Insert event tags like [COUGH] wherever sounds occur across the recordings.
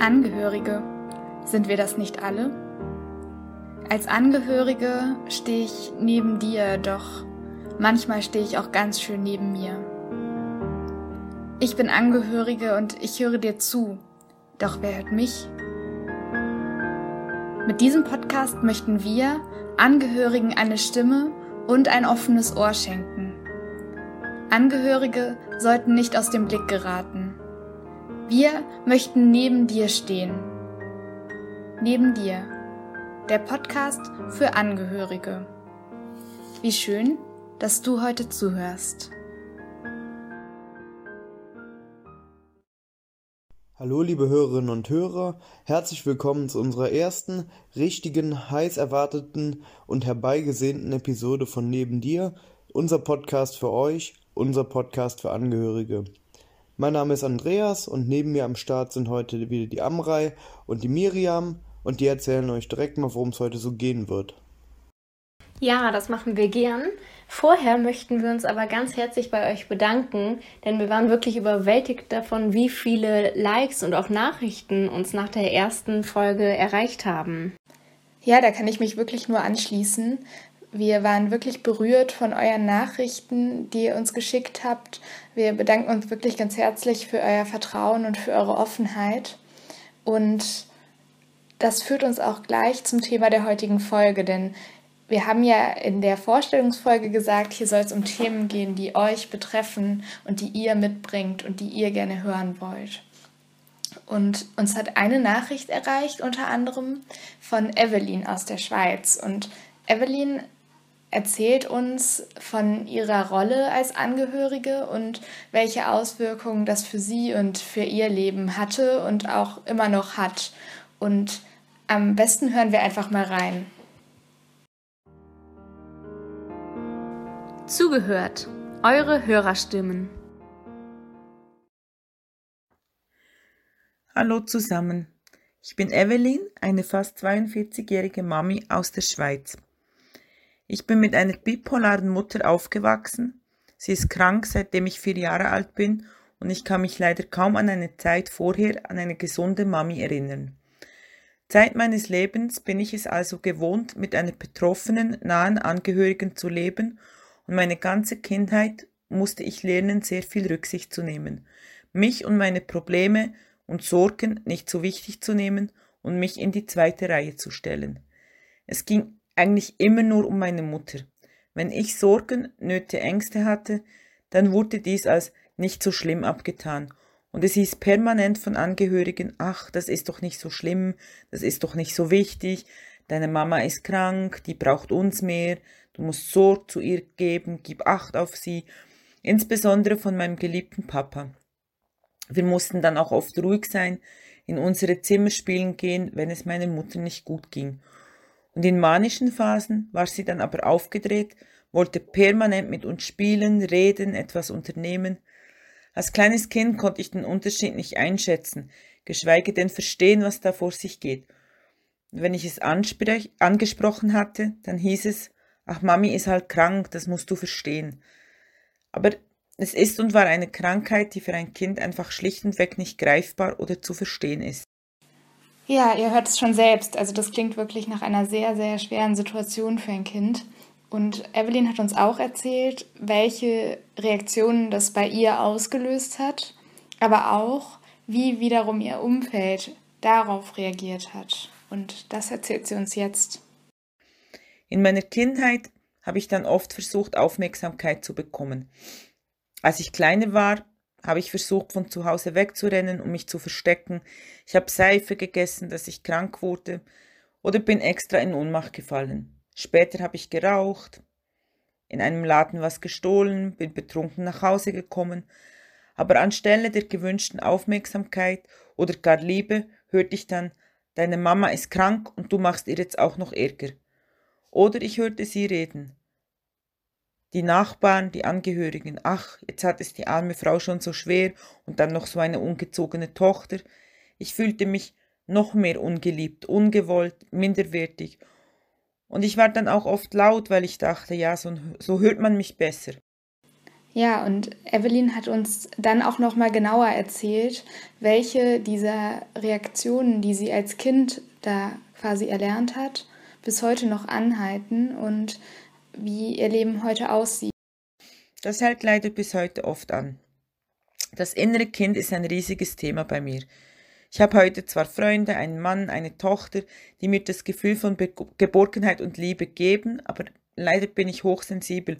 Angehörige, sind wir das nicht alle? Als Angehörige stehe ich neben dir, doch manchmal stehe ich auch ganz schön neben mir. Ich bin Angehörige und ich höre dir zu, doch wer hört mich? Mit diesem Podcast möchten wir Angehörigen eine Stimme und ein offenes Ohr schenken. Angehörige sollten nicht aus dem Blick geraten. Wir möchten neben dir stehen. Neben dir. Der Podcast für Angehörige. Wie schön, dass du heute zuhörst. Hallo liebe Hörerinnen und Hörer, herzlich willkommen zu unserer ersten richtigen, heiß erwarteten und herbeigesehnten Episode von Neben dir, unser Podcast für euch, unser Podcast für Angehörige. Mein Name ist Andreas und neben mir am Start sind heute wieder die Amrei und die Miriam und die erzählen euch direkt mal, worum es heute so gehen wird. Ja, das machen wir gern. Vorher möchten wir uns aber ganz herzlich bei euch bedanken, denn wir waren wirklich überwältigt davon, wie viele Likes und auch Nachrichten uns nach der ersten Folge erreicht haben. Ja, da kann ich mich wirklich nur anschließen. Wir waren wirklich berührt von euren Nachrichten, die ihr uns geschickt habt. Wir bedanken uns wirklich ganz herzlich für euer Vertrauen und für eure Offenheit. Und das führt uns auch gleich zum Thema der heutigen Folge, denn wir haben ja in der Vorstellungsfolge gesagt, hier soll es um Themen gehen, die euch betreffen und die ihr mitbringt und die ihr gerne hören wollt. Und uns hat eine Nachricht erreicht, unter anderem von Evelyn aus der Schweiz. Und Evelyn erzählt uns von ihrer Rolle als Angehörige und welche Auswirkungen das für sie und für ihr Leben hatte und auch immer noch hat. Und am besten hören wir einfach mal rein. Zugehört. Eure Hörerstimmen. Hallo zusammen. Ich bin Evelyn, eine fast 42-jährige Mami aus der Schweiz. Ich bin mit einer bipolaren Mutter aufgewachsen. Sie ist krank, seitdem ich vier Jahre alt bin und ich kann mich leider kaum an eine Zeit vorher an eine gesunde Mami erinnern. Zeit meines Lebens bin ich es also gewohnt, mit einer betroffenen, nahen Angehörigen zu leben und meine ganze Kindheit musste ich lernen, sehr viel Rücksicht zu nehmen, mich und meine Probleme und Sorgen nicht so wichtig zu nehmen und mich in die zweite Reihe zu stellen. Es ging eigentlich immer nur um meine Mutter. Wenn ich Sorgen, Nöte, Ängste hatte, dann wurde dies als nicht so schlimm abgetan. Und es hieß permanent von Angehörigen, ach, das ist doch nicht so schlimm, das ist doch nicht so wichtig, deine Mama ist krank, die braucht uns mehr, du musst Sorg zu ihr geben, gib Acht auf sie, insbesondere von meinem geliebten Papa. Wir mussten dann auch oft ruhig sein, in unsere Zimmer spielen gehen, wenn es meiner Mutter nicht gut ging. Und in manischen Phasen war sie dann aber aufgedreht, wollte permanent mit uns spielen, reden, etwas unternehmen. Als kleines Kind konnte ich den Unterschied nicht einschätzen, geschweige denn verstehen, was da vor sich geht. Und wenn ich es angesprochen hatte, dann hieß es, ach Mami ist halt krank, das musst du verstehen. Aber es ist und war eine Krankheit, die für ein Kind einfach schlicht und weg nicht greifbar oder zu verstehen ist. Ja, ihr hört es schon selbst. Also das klingt wirklich nach einer sehr, sehr schweren Situation für ein Kind. Und Evelyn hat uns auch erzählt, welche Reaktionen das bei ihr ausgelöst hat, aber auch, wie wiederum ihr Umfeld darauf reagiert hat. Und das erzählt sie uns jetzt. In meiner Kindheit habe ich dann oft versucht, Aufmerksamkeit zu bekommen. Als ich kleiner war, habe ich versucht, von zu Hause wegzurennen, um mich zu verstecken. Ich habe Seife gegessen, dass ich krank wurde oder bin extra in Ohnmacht gefallen. Später habe ich geraucht, in einem Laden was gestohlen, bin betrunken nach Hause gekommen, aber anstelle der gewünschten Aufmerksamkeit oder gar Liebe hörte ich dann, deine Mama ist krank und du machst ihr jetzt auch noch Ärger. Oder ich hörte sie reden, die Nachbarn, die Angehörigen, ach, jetzt hat es die arme Frau schon so schwer und dann noch so eine ungezogene Tochter. Ich fühlte mich noch mehr ungeliebt, ungewollt, minderwertig. Und ich war dann auch oft laut, weil ich dachte, ja, so, so hört man mich besser. Ja, und Evelyn hat uns dann auch noch mal genauer erzählt, welche dieser Reaktionen, die sie als Kind da quasi erlernt hat, bis heute noch anhalten und wie ihr Leben heute aussieht. Das hält leider bis heute oft an. Das innere Kind ist ein riesiges Thema bei mir. Ich habe heute zwar Freunde, einen Mann, eine Tochter, die mir das Gefühl von Be Geborgenheit und Liebe geben, aber leider bin ich hochsensibel.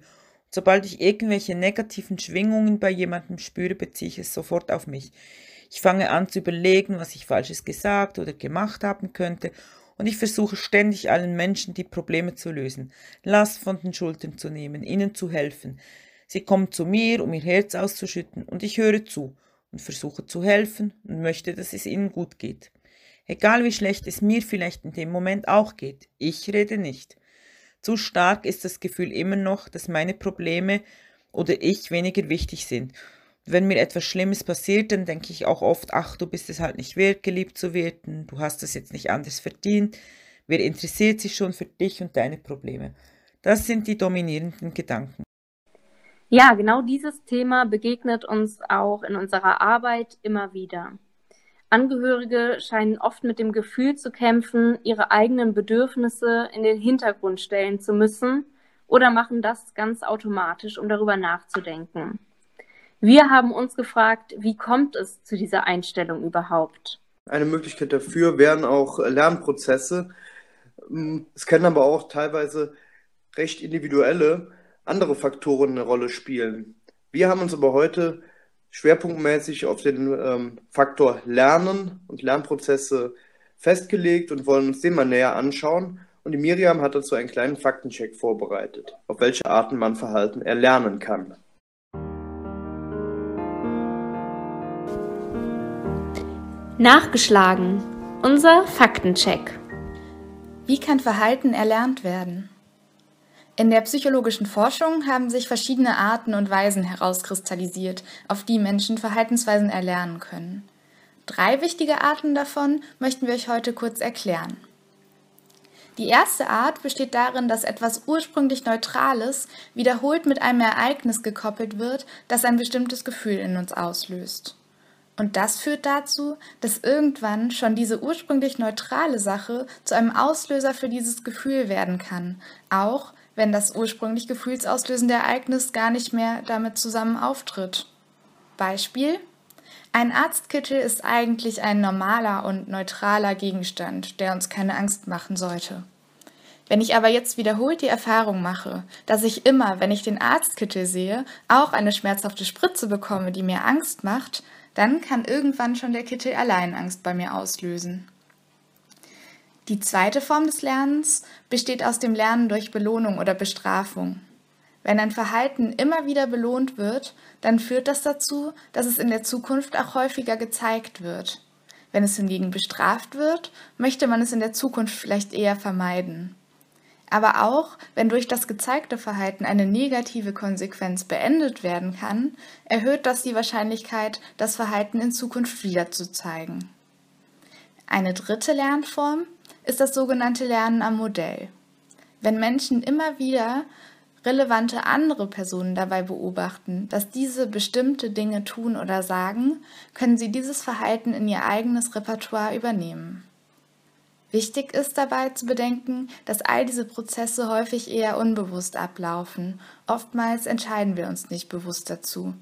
Sobald ich irgendwelche negativen Schwingungen bei jemandem spüre, beziehe ich es sofort auf mich. Ich fange an zu überlegen, was ich Falsches gesagt oder gemacht haben könnte, und ich versuche ständig allen Menschen die Probleme zu lösen, Last von den Schultern zu nehmen, ihnen zu helfen. Sie kommen zu mir, um ihr Herz auszuschütten, und ich höre zu und versuche zu helfen und möchte, dass es ihnen gut geht. Egal wie schlecht es mir vielleicht in dem Moment auch geht, ich rede nicht. Zu stark ist das Gefühl immer noch, dass meine Probleme oder ich weniger wichtig sind. Wenn mir etwas Schlimmes passiert, dann denke ich auch oft, ach, du bist es halt nicht wert, geliebt zu werden, du hast es jetzt nicht anders verdient, wer interessiert sich schon für dich und deine Probleme? Das sind die dominierenden Gedanken. Ja, genau dieses Thema begegnet uns auch in unserer Arbeit immer wieder. Angehörige scheinen oft mit dem Gefühl zu kämpfen, ihre eigenen Bedürfnisse in den Hintergrund stellen zu müssen oder machen das ganz automatisch, um darüber nachzudenken. Wir haben uns gefragt, wie kommt es zu dieser Einstellung überhaupt? Eine Möglichkeit dafür wären auch Lernprozesse. Es können aber auch teilweise recht individuelle andere Faktoren eine Rolle spielen. Wir haben uns aber heute schwerpunktmäßig auf den ähm, Faktor Lernen und Lernprozesse festgelegt und wollen uns den mal näher anschauen. Und die Miriam hat dazu einen kleinen Faktencheck vorbereitet, auf welche Arten man Verhalten erlernen kann. Nachgeschlagen. Unser Faktencheck. Wie kann Verhalten erlernt werden? In der psychologischen Forschung haben sich verschiedene Arten und Weisen herauskristallisiert, auf die Menschen Verhaltensweisen erlernen können. Drei wichtige Arten davon möchten wir euch heute kurz erklären. Die erste Art besteht darin, dass etwas ursprünglich Neutrales wiederholt mit einem Ereignis gekoppelt wird, das ein bestimmtes Gefühl in uns auslöst. Und das führt dazu, dass irgendwann schon diese ursprünglich neutrale Sache zu einem Auslöser für dieses Gefühl werden kann, auch wenn das ursprünglich gefühlsauslösende Ereignis gar nicht mehr damit zusammen auftritt. Beispiel ein Arztkittel ist eigentlich ein normaler und neutraler Gegenstand, der uns keine Angst machen sollte. Wenn ich aber jetzt wiederholt die Erfahrung mache, dass ich immer, wenn ich den Arztkittel sehe, auch eine schmerzhafte Spritze bekomme, die mir Angst macht, dann kann irgendwann schon der Kittel allein Angst bei mir auslösen. Die zweite Form des Lernens besteht aus dem Lernen durch Belohnung oder Bestrafung. Wenn ein Verhalten immer wieder belohnt wird, dann führt das dazu, dass es in der Zukunft auch häufiger gezeigt wird. Wenn es hingegen bestraft wird, möchte man es in der Zukunft vielleicht eher vermeiden. Aber auch wenn durch das gezeigte Verhalten eine negative Konsequenz beendet werden kann, erhöht das die Wahrscheinlichkeit, das Verhalten in Zukunft wieder zu zeigen. Eine dritte Lernform ist das sogenannte Lernen am Modell. Wenn Menschen immer wieder relevante andere Personen dabei beobachten, dass diese bestimmte Dinge tun oder sagen, können sie dieses Verhalten in ihr eigenes Repertoire übernehmen. Wichtig ist dabei zu bedenken, dass all diese Prozesse häufig eher unbewusst ablaufen. Oftmals entscheiden wir uns nicht bewusst dazu.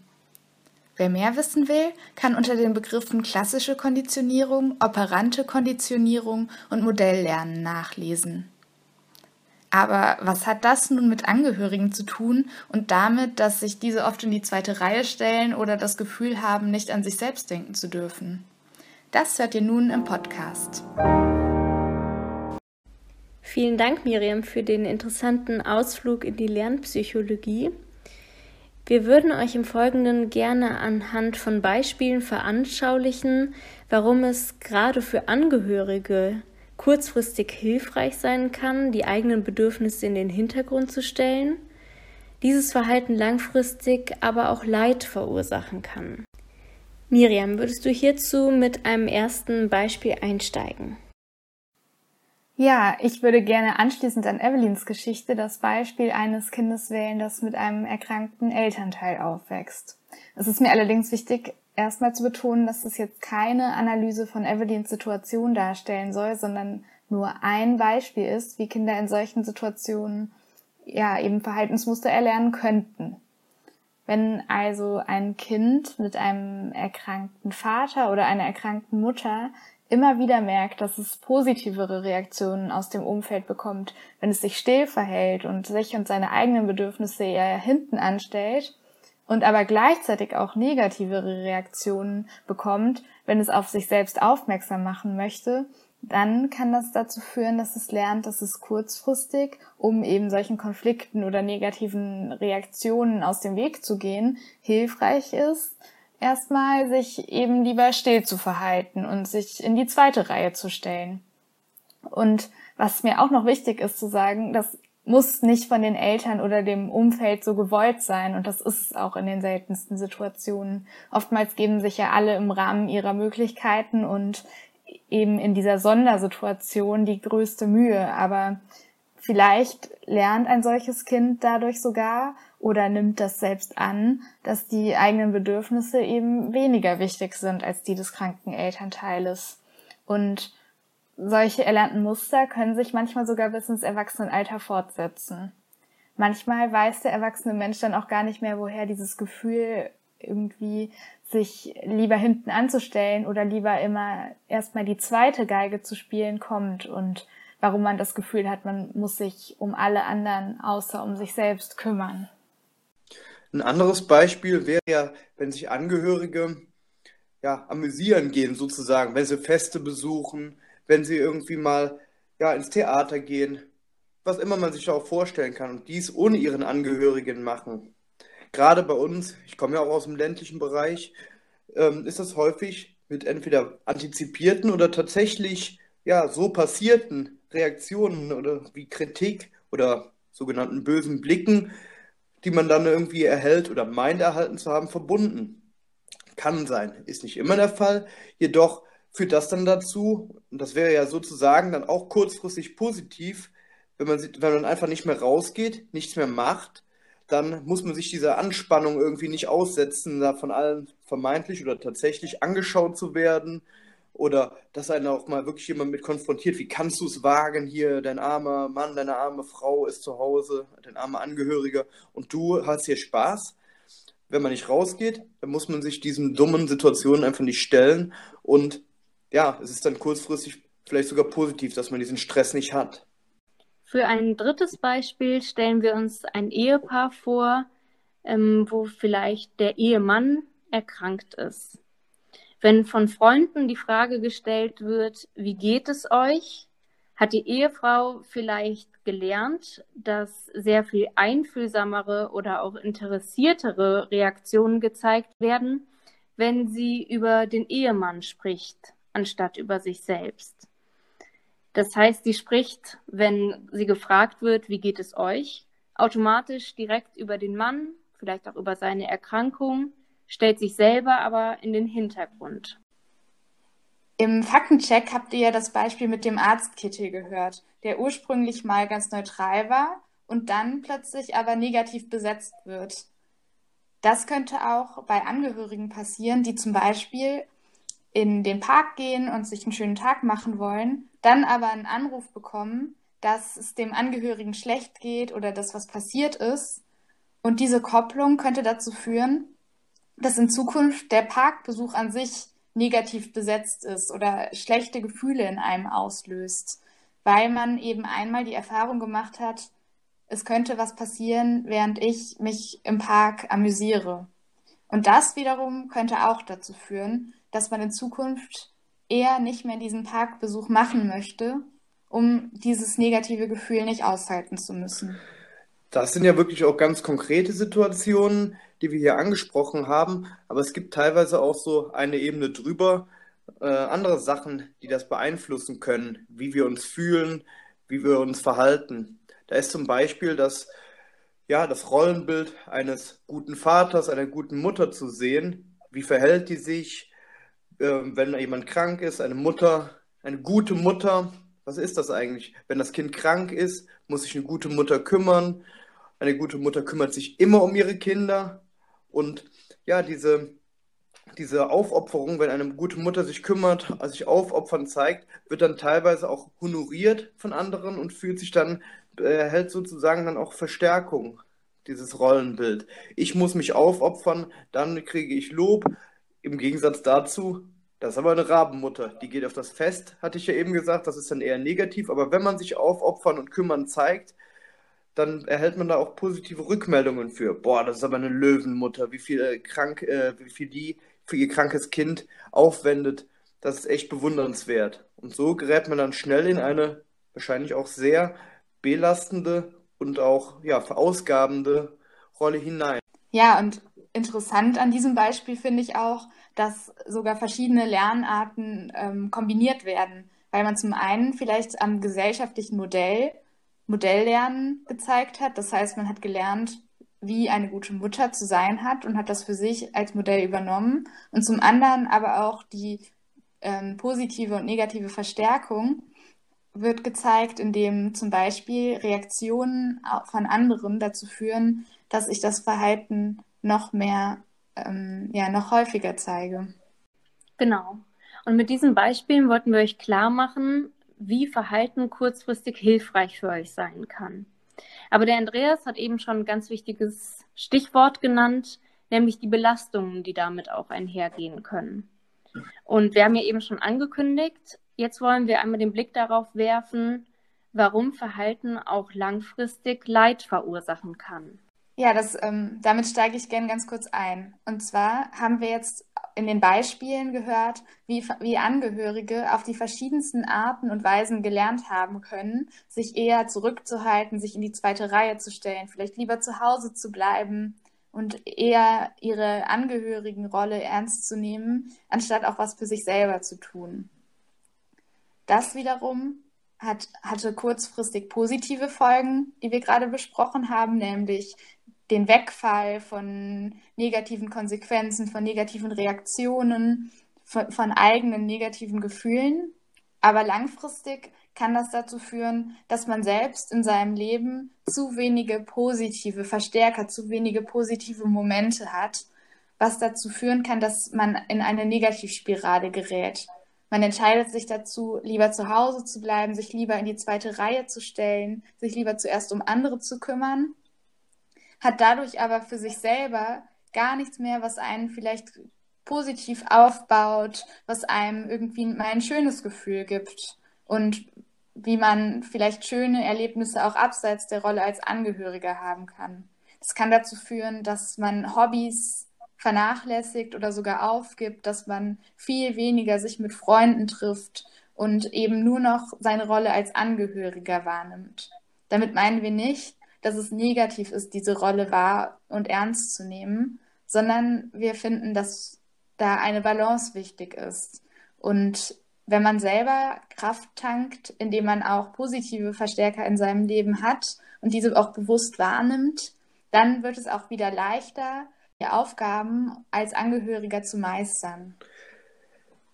Wer mehr wissen will, kann unter den Begriffen klassische Konditionierung, operante Konditionierung und Modelllernen nachlesen. Aber was hat das nun mit Angehörigen zu tun und damit, dass sich diese oft in die zweite Reihe stellen oder das Gefühl haben, nicht an sich selbst denken zu dürfen? Das hört ihr nun im Podcast. Vielen Dank, Miriam, für den interessanten Ausflug in die Lernpsychologie. Wir würden euch im Folgenden gerne anhand von Beispielen veranschaulichen, warum es gerade für Angehörige kurzfristig hilfreich sein kann, die eigenen Bedürfnisse in den Hintergrund zu stellen, dieses Verhalten langfristig aber auch Leid verursachen kann. Miriam, würdest du hierzu mit einem ersten Beispiel einsteigen? Ja, ich würde gerne anschließend an Evelyns Geschichte das Beispiel eines Kindes wählen, das mit einem erkrankten Elternteil aufwächst. Es ist mir allerdings wichtig, erstmal zu betonen, dass es jetzt keine Analyse von Evelyns Situation darstellen soll, sondern nur ein Beispiel ist, wie Kinder in solchen Situationen ja eben Verhaltensmuster erlernen könnten. Wenn also ein Kind mit einem erkrankten Vater oder einer erkrankten Mutter immer wieder merkt, dass es positivere Reaktionen aus dem Umfeld bekommt, wenn es sich still verhält und sich und seine eigenen Bedürfnisse eher hinten anstellt und aber gleichzeitig auch negativere Reaktionen bekommt, wenn es auf sich selbst aufmerksam machen möchte, dann kann das dazu führen, dass es lernt, dass es kurzfristig, um eben solchen Konflikten oder negativen Reaktionen aus dem Weg zu gehen, hilfreich ist, erstmal sich eben lieber still zu verhalten und sich in die zweite Reihe zu stellen. Und was mir auch noch wichtig ist zu sagen, das muss nicht von den Eltern oder dem Umfeld so gewollt sein und das ist auch in den seltensten Situationen. Oftmals geben sich ja alle im Rahmen ihrer Möglichkeiten und eben in dieser Sondersituation die größte Mühe, aber vielleicht lernt ein solches Kind dadurch sogar oder nimmt das selbst an, dass die eigenen Bedürfnisse eben weniger wichtig sind als die des kranken Elternteiles. Und solche erlernten Muster können sich manchmal sogar bis ins Erwachsenenalter fortsetzen. Manchmal weiß der erwachsene Mensch dann auch gar nicht mehr, woher dieses Gefühl irgendwie sich lieber hinten anzustellen oder lieber immer erstmal die zweite Geige zu spielen kommt und warum man das Gefühl hat, man muss sich um alle anderen außer um sich selbst kümmern. Ein anderes Beispiel wäre ja, wenn sich Angehörige ja, amüsieren gehen sozusagen, wenn sie Feste besuchen, wenn sie irgendwie mal ja, ins Theater gehen, was immer man sich auch vorstellen kann und dies ohne ihren Angehörigen machen. Gerade bei uns, ich komme ja auch aus dem ländlichen Bereich, ähm, ist das häufig mit entweder antizipierten oder tatsächlich ja, so passierten Reaktionen oder wie Kritik oder sogenannten bösen Blicken die man dann irgendwie erhält oder meint erhalten zu haben, verbunden. Kann sein, ist nicht immer der Fall. Jedoch führt das dann dazu, und das wäre ja sozusagen dann auch kurzfristig positiv, wenn man, wenn man einfach nicht mehr rausgeht, nichts mehr macht, dann muss man sich dieser Anspannung irgendwie nicht aussetzen, da von allen vermeintlich oder tatsächlich angeschaut zu werden oder dass einer auch mal wirklich jemand mit konfrontiert, wie kannst du es wagen, hier dein armer Mann, deine arme Frau ist zu Hause, dein armer Angehöriger und du hast hier Spaß. Wenn man nicht rausgeht, dann muss man sich diesen dummen Situationen einfach nicht stellen und ja, es ist dann kurzfristig vielleicht sogar positiv, dass man diesen Stress nicht hat. Für ein drittes Beispiel stellen wir uns ein Ehepaar vor, ähm, wo vielleicht der Ehemann erkrankt ist. Wenn von Freunden die Frage gestellt wird, wie geht es euch, hat die Ehefrau vielleicht gelernt, dass sehr viel einfühlsamere oder auch interessiertere Reaktionen gezeigt werden, wenn sie über den Ehemann spricht, anstatt über sich selbst. Das heißt, sie spricht, wenn sie gefragt wird, wie geht es euch, automatisch direkt über den Mann, vielleicht auch über seine Erkrankung stellt sich selber aber in den Hintergrund. Im Faktencheck habt ihr ja das Beispiel mit dem Arztkittel gehört, der ursprünglich mal ganz neutral war und dann plötzlich aber negativ besetzt wird. Das könnte auch bei Angehörigen passieren, die zum Beispiel in den Park gehen und sich einen schönen Tag machen wollen, dann aber einen Anruf bekommen, dass es dem Angehörigen schlecht geht oder dass was passiert ist. Und diese Kopplung könnte dazu führen, dass in Zukunft der Parkbesuch an sich negativ besetzt ist oder schlechte Gefühle in einem auslöst, weil man eben einmal die Erfahrung gemacht hat, es könnte was passieren, während ich mich im Park amüsiere. Und das wiederum könnte auch dazu führen, dass man in Zukunft eher nicht mehr diesen Parkbesuch machen möchte, um dieses negative Gefühl nicht aushalten zu müssen. Das sind ja wirklich auch ganz konkrete Situationen, die wir hier angesprochen haben, aber es gibt teilweise auch so eine Ebene drüber, äh, andere Sachen, die das beeinflussen können, wie wir uns fühlen, wie wir uns verhalten. Da ist zum Beispiel das, ja, das Rollenbild eines guten Vaters, einer guten Mutter zu sehen. Wie verhält die sich, äh, wenn jemand krank ist? Eine Mutter, eine gute Mutter was ist das eigentlich? Wenn das Kind krank ist, muss sich eine gute Mutter kümmern. Eine gute Mutter kümmert sich immer um ihre Kinder. Und ja, diese, diese Aufopferung, wenn eine gute Mutter sich kümmert, sich aufopfern zeigt, wird dann teilweise auch honoriert von anderen und fühlt sich dann, erhält sozusagen dann auch Verstärkung, dieses Rollenbild. Ich muss mich aufopfern, dann kriege ich Lob. Im Gegensatz dazu, das ist aber eine Rabenmutter, die geht auf das Fest, hatte ich ja eben gesagt, das ist dann eher negativ, aber wenn man sich aufopfern und kümmern zeigt, dann erhält man da auch positive Rückmeldungen für. Boah, das ist aber eine Löwenmutter, wie viel äh, krank, äh, wie viel die für ihr krankes Kind aufwendet, das ist echt bewundernswert. Und so gerät man dann schnell in eine wahrscheinlich auch sehr belastende und auch ja, verausgabende Rolle hinein. Ja, und interessant an diesem Beispiel finde ich auch, dass sogar verschiedene Lernarten ähm, kombiniert werden, weil man zum einen vielleicht am gesellschaftlichen Modell Modelllernen gezeigt hat. Das heißt, man hat gelernt, wie eine gute Mutter zu sein hat und hat das für sich als Modell übernommen. Und zum anderen aber auch die ähm, positive und negative Verstärkung wird gezeigt, indem zum Beispiel Reaktionen von anderen dazu führen, dass ich das Verhalten noch mehr, ähm, ja, noch häufiger zeige. Genau. Und mit diesen Beispielen wollten wir euch klar machen, wie Verhalten kurzfristig hilfreich für euch sein kann. Aber der Andreas hat eben schon ein ganz wichtiges Stichwort genannt, nämlich die Belastungen, die damit auch einhergehen können. Und wir haben ja eben schon angekündigt, jetzt wollen wir einmal den Blick darauf werfen, warum Verhalten auch langfristig Leid verursachen kann. Ja, das, ähm, damit steige ich gerne ganz kurz ein. Und zwar haben wir jetzt in den Beispielen gehört, wie, wie Angehörige auf die verschiedensten Arten und Weisen gelernt haben können, sich eher zurückzuhalten, sich in die zweite Reihe zu stellen, vielleicht lieber zu Hause zu bleiben und eher ihre Angehörigenrolle ernst zu nehmen, anstatt auch was für sich selber zu tun. Das wiederum hat, hatte kurzfristig positive Folgen, die wir gerade besprochen haben, nämlich den Wegfall von negativen Konsequenzen, von negativen Reaktionen, von, von, eigenen negativen Gefühlen. Aber langfristig kann das dazu führen, dass man selbst in seinem Leben zu wenige positive Verstärker, zu wenige positive Momente hat, was dazu führen kann, dass man in eine Negativspirale gerät. Man entscheidet sich dazu, lieber zu Hause zu bleiben, sich lieber in die zweite Reihe zu stellen, sich lieber zuerst um andere zu kümmern hat dadurch aber für sich selber gar nichts mehr, was einen vielleicht positiv aufbaut, was einem irgendwie mal ein schönes Gefühl gibt und wie man vielleicht schöne Erlebnisse auch abseits der Rolle als Angehöriger haben kann. Das kann dazu führen, dass man Hobbys vernachlässigt oder sogar aufgibt, dass man viel weniger sich mit Freunden trifft und eben nur noch seine Rolle als Angehöriger wahrnimmt. Damit meinen wir nicht, dass es negativ ist, diese Rolle wahr und ernst zu nehmen, sondern wir finden, dass da eine Balance wichtig ist. Und wenn man selber Kraft tankt, indem man auch positive Verstärker in seinem Leben hat und diese auch bewusst wahrnimmt, dann wird es auch wieder leichter, die Aufgaben als Angehöriger zu meistern.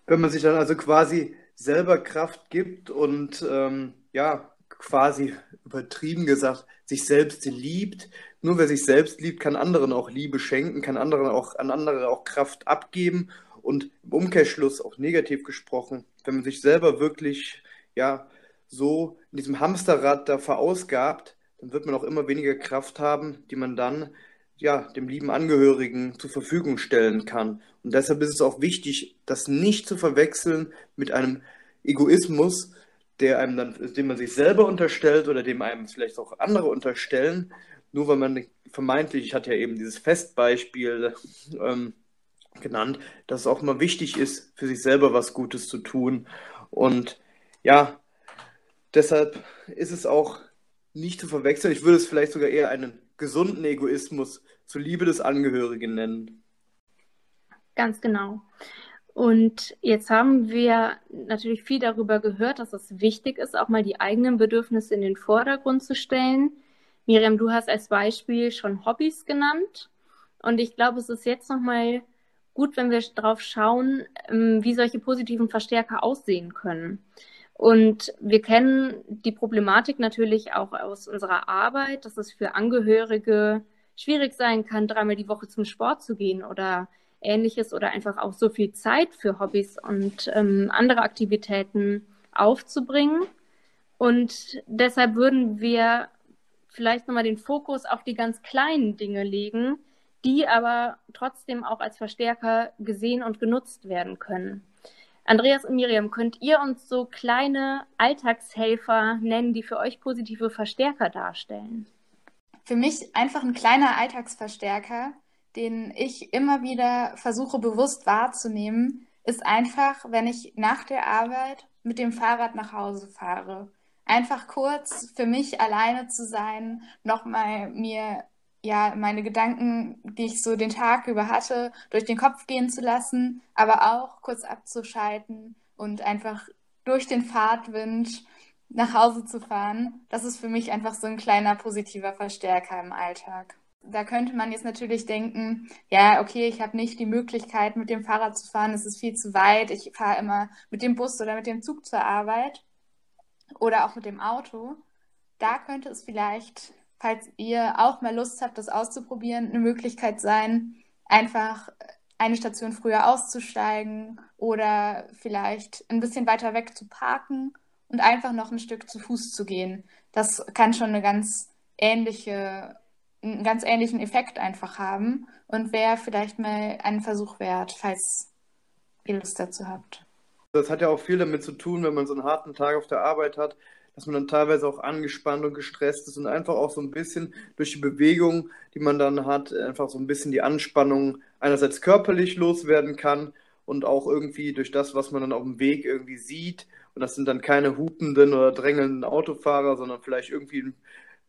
Wenn man sich dann also quasi selber Kraft gibt und ähm, ja, quasi übertrieben gesagt, sich selbst liebt. Nur wer sich selbst liebt, kann anderen auch Liebe schenken, kann anderen auch, an andere auch Kraft abgeben und im Umkehrschluss auch negativ gesprochen, wenn man sich selber wirklich ja so in diesem Hamsterrad da verausgabt, dann wird man auch immer weniger Kraft haben, die man dann ja dem lieben Angehörigen zur Verfügung stellen kann. Und deshalb ist es auch wichtig, das nicht zu verwechseln mit einem Egoismus, der einem dann, dem man sich selber unterstellt oder dem einem vielleicht auch andere unterstellen, nur weil man vermeintlich, ich hatte ja eben dieses Festbeispiel ähm, genannt, dass es auch immer wichtig ist, für sich selber was Gutes zu tun. Und ja, deshalb ist es auch nicht zu verwechseln. Ich würde es vielleicht sogar eher einen gesunden Egoismus zur Liebe des Angehörigen nennen. Ganz genau. Und jetzt haben wir natürlich viel darüber gehört, dass es wichtig ist, auch mal die eigenen Bedürfnisse in den Vordergrund zu stellen. Miriam, du hast als Beispiel schon Hobbys genannt. Und ich glaube, es ist jetzt nochmal gut, wenn wir darauf schauen, ähm, wie solche positiven Verstärker aussehen können. Und wir kennen die Problematik natürlich auch aus unserer Arbeit, dass es für Angehörige schwierig sein kann, dreimal die Woche zum Sport zu gehen oder ähnliches oder einfach auch so viel Zeit für Hobbys und ähm, andere Aktivitäten aufzubringen. Und deshalb würden wir vielleicht nochmal den Fokus auf die ganz kleinen Dinge legen, die aber trotzdem auch als Verstärker gesehen und genutzt werden können. Andreas und Miriam, könnt ihr uns so kleine Alltagshelfer nennen, die für euch positive Verstärker darstellen? Für mich einfach ein kleiner Alltagsverstärker, den ich immer wieder versuche bewusst wahrzunehmen, ist einfach, wenn ich nach der Arbeit mit dem Fahrrad nach Hause fahre. Einfach kurz für mich alleine zu sein, nochmal mir ja meine Gedanken, die ich so den Tag über hatte, durch den Kopf gehen zu lassen, aber auch kurz abzuschalten und einfach durch den Fahrtwind nach Hause zu fahren. Das ist für mich einfach so ein kleiner positiver Verstärker im Alltag. Da könnte man jetzt natürlich denken, ja, okay, ich habe nicht die Möglichkeit, mit dem Fahrrad zu fahren, es ist viel zu weit, ich fahre immer mit dem Bus oder mit dem Zug zur Arbeit oder auch mit dem Auto. Da könnte es vielleicht falls ihr auch mal Lust habt, das auszuprobieren, eine Möglichkeit sein, einfach eine Station früher auszusteigen oder vielleicht ein bisschen weiter weg zu parken und einfach noch ein Stück zu Fuß zu gehen. Das kann schon eine ganz ähnliche, einen ganz ähnlichen Effekt einfach haben und wäre vielleicht mal einen Versuch wert, falls ihr Lust dazu habt. Das hat ja auch viel damit zu tun, wenn man so einen harten Tag auf der Arbeit hat, dass man dann teilweise auch angespannt und gestresst ist und einfach auch so ein bisschen durch die Bewegung, die man dann hat, einfach so ein bisschen die Anspannung einerseits körperlich loswerden kann und auch irgendwie durch das, was man dann auf dem Weg irgendwie sieht. Und das sind dann keine hupenden oder drängelnden Autofahrer, sondern vielleicht irgendwie ein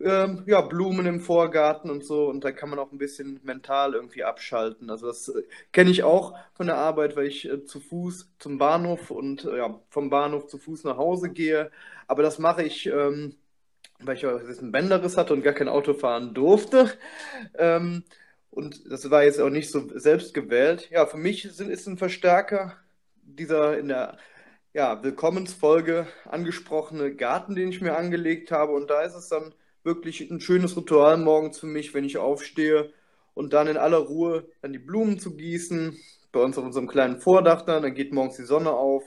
ähm, ja, Blumen im Vorgarten und so. Und da kann man auch ein bisschen mental irgendwie abschalten. Also das äh, kenne ich auch von der Arbeit, weil ich äh, zu Fuß zum Bahnhof und äh, ja, vom Bahnhof zu Fuß nach Hause gehe. Aber das mache ich, ähm, weil ich jetzt ein Bänderriss hatte und gar kein Auto fahren durfte. Ähm, und das war jetzt auch nicht so selbst gewählt. Ja, für mich sind, ist ein Verstärker dieser in der ja, Willkommensfolge angesprochene Garten, den ich mir angelegt habe. Und da ist es dann wirklich ein schönes Ritual morgens für mich, wenn ich aufstehe und dann in aller Ruhe dann die Blumen zu gießen. Bei uns auf unserem kleinen Vordach dann, dann geht morgens die Sonne auf.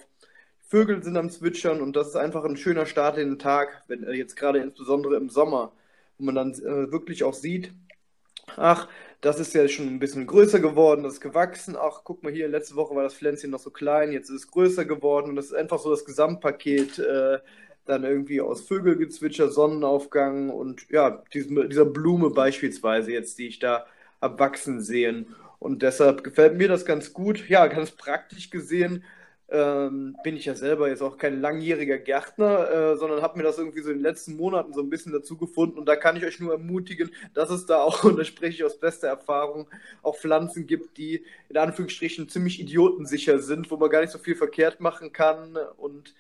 Vögel sind am Zwitschern und das ist einfach ein schöner Start in den Tag, wenn äh, jetzt gerade insbesondere im Sommer, wo man dann äh, wirklich auch sieht, ach, das ist ja schon ein bisschen größer geworden, das ist gewachsen. Ach, guck mal hier, letzte Woche war das Pflänzchen noch so klein, jetzt ist es größer geworden und das ist einfach so das Gesamtpaket, äh, dann irgendwie aus Vögelgezwitscher, Sonnenaufgang und ja, diesem, dieser Blume beispielsweise jetzt, die ich da abwachsen sehen. Und deshalb gefällt mir das ganz gut. Ja, ganz praktisch gesehen ähm, bin ich ja selber jetzt auch kein langjähriger Gärtner, äh, sondern habe mir das irgendwie so in den letzten Monaten so ein bisschen dazu gefunden. Und da kann ich euch nur ermutigen, dass es da auch, [LAUGHS] und da spreche ich aus bester Erfahrung, auch Pflanzen gibt, die in Anführungsstrichen ziemlich idiotensicher sind, wo man gar nicht so viel verkehrt machen kann und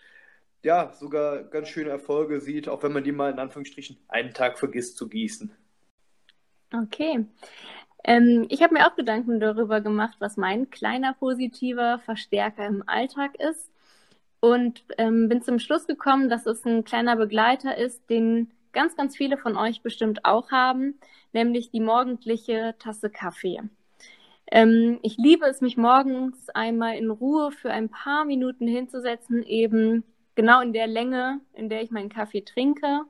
ja, sogar ganz schöne Erfolge sieht, auch wenn man die mal in Anführungsstrichen einen Tag vergisst zu gießen. Okay. Ähm, ich habe mir auch Gedanken darüber gemacht, was mein kleiner positiver Verstärker im Alltag ist und ähm, bin zum Schluss gekommen, dass es ein kleiner Begleiter ist, den ganz, ganz viele von euch bestimmt auch haben, nämlich die morgendliche Tasse Kaffee. Ähm, ich liebe es, mich morgens einmal in Ruhe für ein paar Minuten hinzusetzen, eben genau in der Länge, in der ich meinen Kaffee trinke.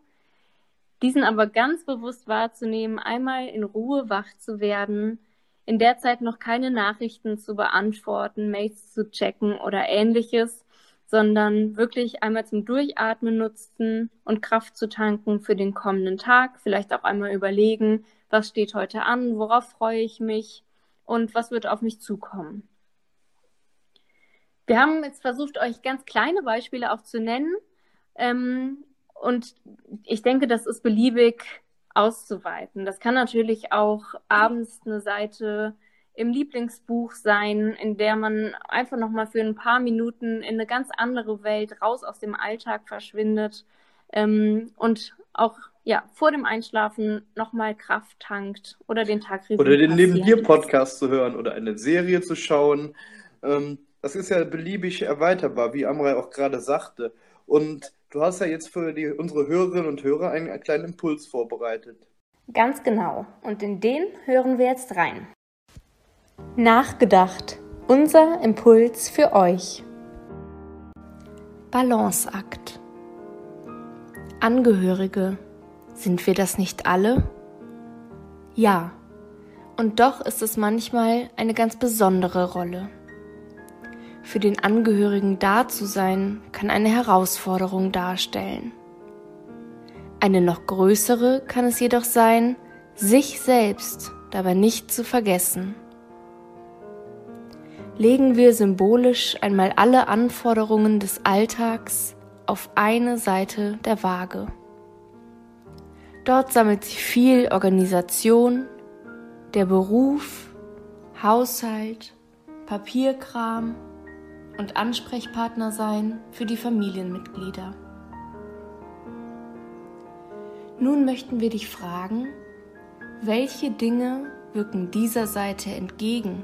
Diesen aber ganz bewusst wahrzunehmen, einmal in Ruhe wach zu werden, in der Zeit noch keine Nachrichten zu beantworten, Mails zu checken oder ähnliches, sondern wirklich einmal zum Durchatmen nutzen und Kraft zu tanken für den kommenden Tag. Vielleicht auch einmal überlegen, was steht heute an, worauf freue ich mich und was wird auf mich zukommen. Wir haben jetzt versucht, euch ganz kleine Beispiele auch zu nennen. Ähm, und ich denke, das ist beliebig auszuweiten. Das kann natürlich auch abends eine Seite im Lieblingsbuch sein, in der man einfach nochmal für ein paar Minuten in eine ganz andere Welt raus aus dem Alltag verschwindet ähm, und auch ja, vor dem Einschlafen nochmal Kraft tankt oder den Tag Oder den Neben dir Podcast zu hören oder eine Serie zu schauen. Ähm, das ist ja beliebig erweiterbar, wie Amrei auch gerade sagte. Und du hast ja jetzt für die, unsere Hörerinnen und Hörer einen kleinen Impuls vorbereitet. Ganz genau. Und in den hören wir jetzt rein. Nachgedacht. Unser Impuls für euch. Balanceakt. Angehörige. Sind wir das nicht alle? Ja. Und doch ist es manchmal eine ganz besondere Rolle. Für den Angehörigen da zu sein, kann eine Herausforderung darstellen. Eine noch größere kann es jedoch sein, sich selbst dabei nicht zu vergessen. Legen wir symbolisch einmal alle Anforderungen des Alltags auf eine Seite der Waage. Dort sammelt sich viel Organisation, der Beruf, Haushalt, Papierkram und Ansprechpartner sein für die Familienmitglieder. Nun möchten wir dich fragen, welche Dinge wirken dieser Seite entgegen?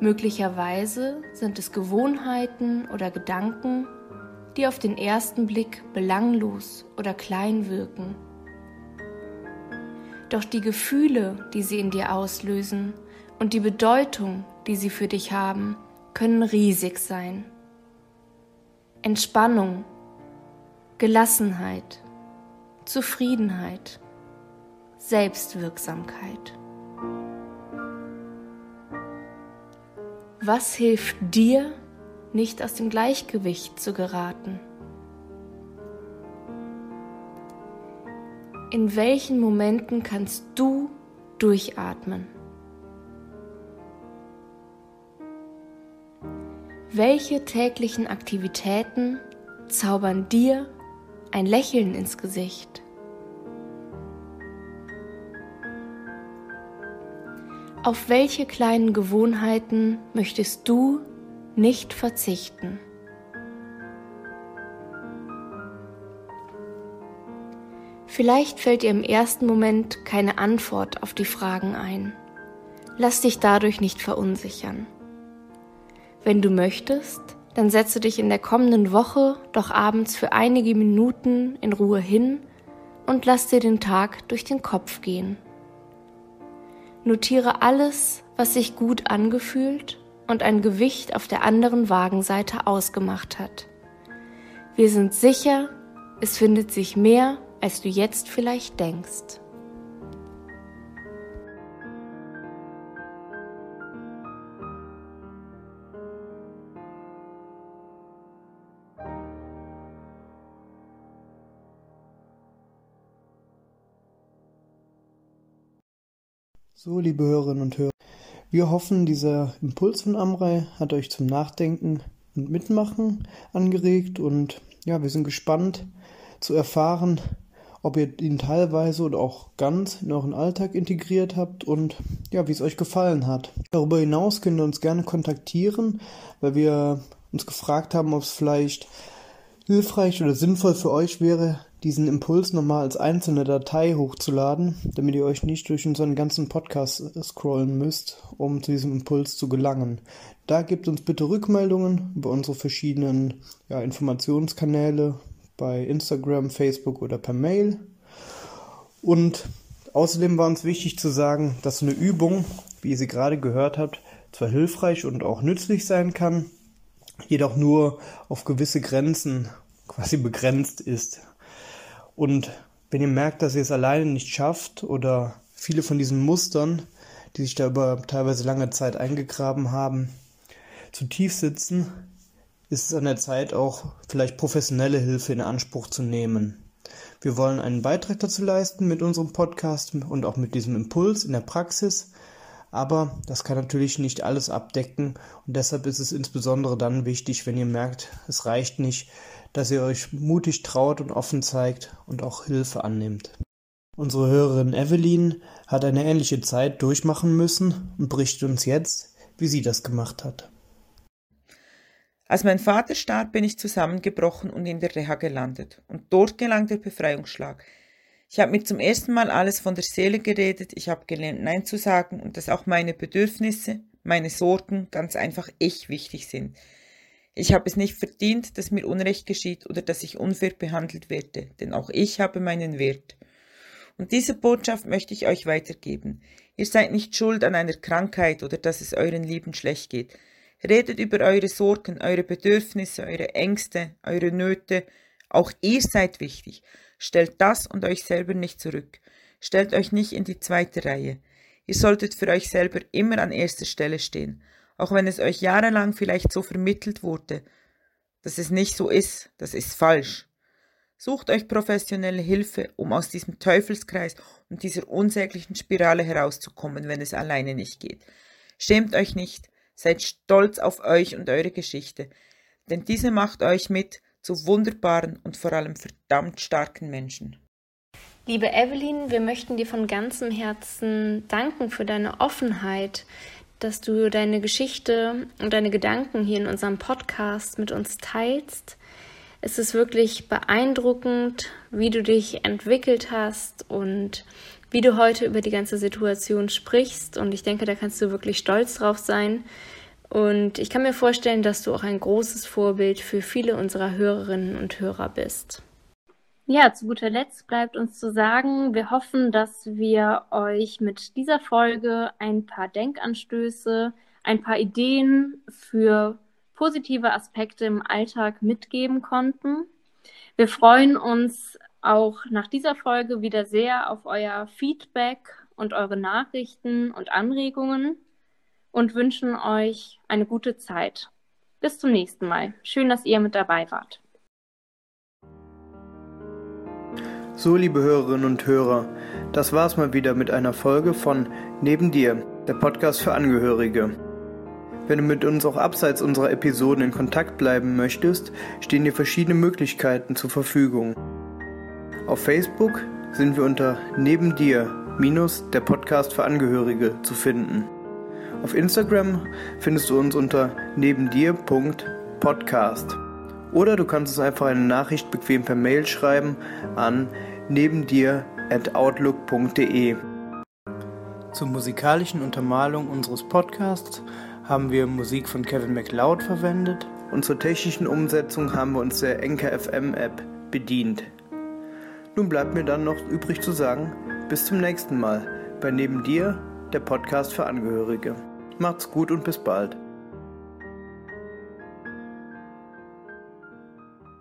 Möglicherweise sind es Gewohnheiten oder Gedanken, die auf den ersten Blick belanglos oder klein wirken. Doch die Gefühle, die sie in dir auslösen und die Bedeutung, die sie für dich haben, können riesig sein. Entspannung Gelassenheit, Zufriedenheit, Selbstwirksamkeit. Was hilft dir, nicht aus dem Gleichgewicht zu geraten? In welchen Momenten kannst du durchatmen? Welche täglichen Aktivitäten zaubern dir ein Lächeln ins Gesicht. Auf welche kleinen Gewohnheiten möchtest du nicht verzichten? Vielleicht fällt dir im ersten Moment keine Antwort auf die Fragen ein. Lass dich dadurch nicht verunsichern. Wenn du möchtest, dann setze dich in der kommenden Woche doch abends für einige Minuten in Ruhe hin und lass dir den Tag durch den Kopf gehen. Notiere alles, was sich gut angefühlt und ein Gewicht auf der anderen Wagenseite ausgemacht hat. Wir sind sicher, es findet sich mehr, als du jetzt vielleicht denkst. So, liebe Hörerinnen und Hörer, wir hoffen, dieser Impuls von Amrei hat euch zum Nachdenken und Mitmachen angeregt und ja, wir sind gespannt zu erfahren, ob ihr ihn teilweise oder auch ganz in euren Alltag integriert habt und ja, wie es euch gefallen hat. Darüber hinaus könnt ihr uns gerne kontaktieren, weil wir uns gefragt haben, ob es vielleicht hilfreich oder sinnvoll für euch wäre, diesen Impuls nochmal als einzelne Datei hochzuladen, damit ihr euch nicht durch unseren ganzen Podcast scrollen müsst, um zu diesem Impuls zu gelangen. Da gebt uns bitte Rückmeldungen über unsere verschiedenen ja, Informationskanäle bei Instagram, Facebook oder per Mail. Und außerdem war uns wichtig zu sagen, dass eine Übung, wie ihr sie gerade gehört habt, zwar hilfreich und auch nützlich sein kann, jedoch nur auf gewisse Grenzen quasi begrenzt ist. Und wenn ihr merkt, dass ihr es alleine nicht schafft oder viele von diesen Mustern, die sich da über teilweise lange Zeit eingegraben haben, zu tief sitzen, ist es an der Zeit auch vielleicht professionelle Hilfe in Anspruch zu nehmen. Wir wollen einen Beitrag dazu leisten mit unserem Podcast und auch mit diesem Impuls in der Praxis, aber das kann natürlich nicht alles abdecken und deshalb ist es insbesondere dann wichtig, wenn ihr merkt, es reicht nicht, dass ihr euch mutig traut und offen zeigt und auch Hilfe annimmt. Unsere Hörerin Evelyn hat eine ähnliche Zeit durchmachen müssen und berichtet uns jetzt, wie sie das gemacht hat. Als mein Vater starb, bin ich zusammengebrochen und in der Reha gelandet. Und dort gelang der Befreiungsschlag. Ich habe mir zum ersten Mal alles von der Seele geredet, ich habe gelernt, Nein zu sagen und dass auch meine Bedürfnisse, meine Sorgen, ganz einfach ich wichtig sind. Ich habe es nicht verdient, dass mir Unrecht geschieht oder dass ich unfair behandelt werde, denn auch ich habe meinen Wert. Und diese Botschaft möchte ich euch weitergeben. Ihr seid nicht schuld an einer Krankheit oder dass es euren Lieben schlecht geht. Redet über eure Sorgen, eure Bedürfnisse, eure Ängste, eure Nöte. Auch ihr seid wichtig. Stellt das und euch selber nicht zurück. Stellt euch nicht in die zweite Reihe. Ihr solltet für euch selber immer an erster Stelle stehen auch wenn es euch jahrelang vielleicht so vermittelt wurde, dass es nicht so ist, das ist falsch. Sucht euch professionelle Hilfe, um aus diesem Teufelskreis und dieser unsäglichen Spirale herauszukommen, wenn es alleine nicht geht. Schämt euch nicht, seid stolz auf euch und eure Geschichte, denn diese macht euch mit zu wunderbaren und vor allem verdammt starken Menschen. Liebe Evelyn, wir möchten dir von ganzem Herzen danken für deine Offenheit, dass du deine Geschichte und deine Gedanken hier in unserem Podcast mit uns teilst. Es ist wirklich beeindruckend, wie du dich entwickelt hast und wie du heute über die ganze Situation sprichst. Und ich denke, da kannst du wirklich stolz drauf sein. Und ich kann mir vorstellen, dass du auch ein großes Vorbild für viele unserer Hörerinnen und Hörer bist. Ja, zu guter Letzt bleibt uns zu sagen, wir hoffen, dass wir euch mit dieser Folge ein paar Denkanstöße, ein paar Ideen für positive Aspekte im Alltag mitgeben konnten. Wir freuen uns auch nach dieser Folge wieder sehr auf euer Feedback und eure Nachrichten und Anregungen und wünschen euch eine gute Zeit. Bis zum nächsten Mal. Schön, dass ihr mit dabei wart. So, liebe Hörerinnen und Hörer, das war's mal wieder mit einer Folge von Neben dir, der Podcast für Angehörige. Wenn du mit uns auch abseits unserer Episoden in Kontakt bleiben möchtest, stehen dir verschiedene Möglichkeiten zur Verfügung. Auf Facebook sind wir unter Neben dir minus der Podcast für Angehörige zu finden. Auf Instagram findest du uns unter nebendir.podcast. Oder du kannst uns einfach eine Nachricht bequem per Mail schreiben an neben dir at outlook.de. Zur musikalischen Untermalung unseres Podcasts haben wir Musik von Kevin MacLeod verwendet und zur technischen Umsetzung haben wir uns der NKFM App bedient. Nun bleibt mir dann noch übrig zu sagen, bis zum nächsten Mal bei Neben dir, der Podcast für Angehörige. Macht's gut und bis bald.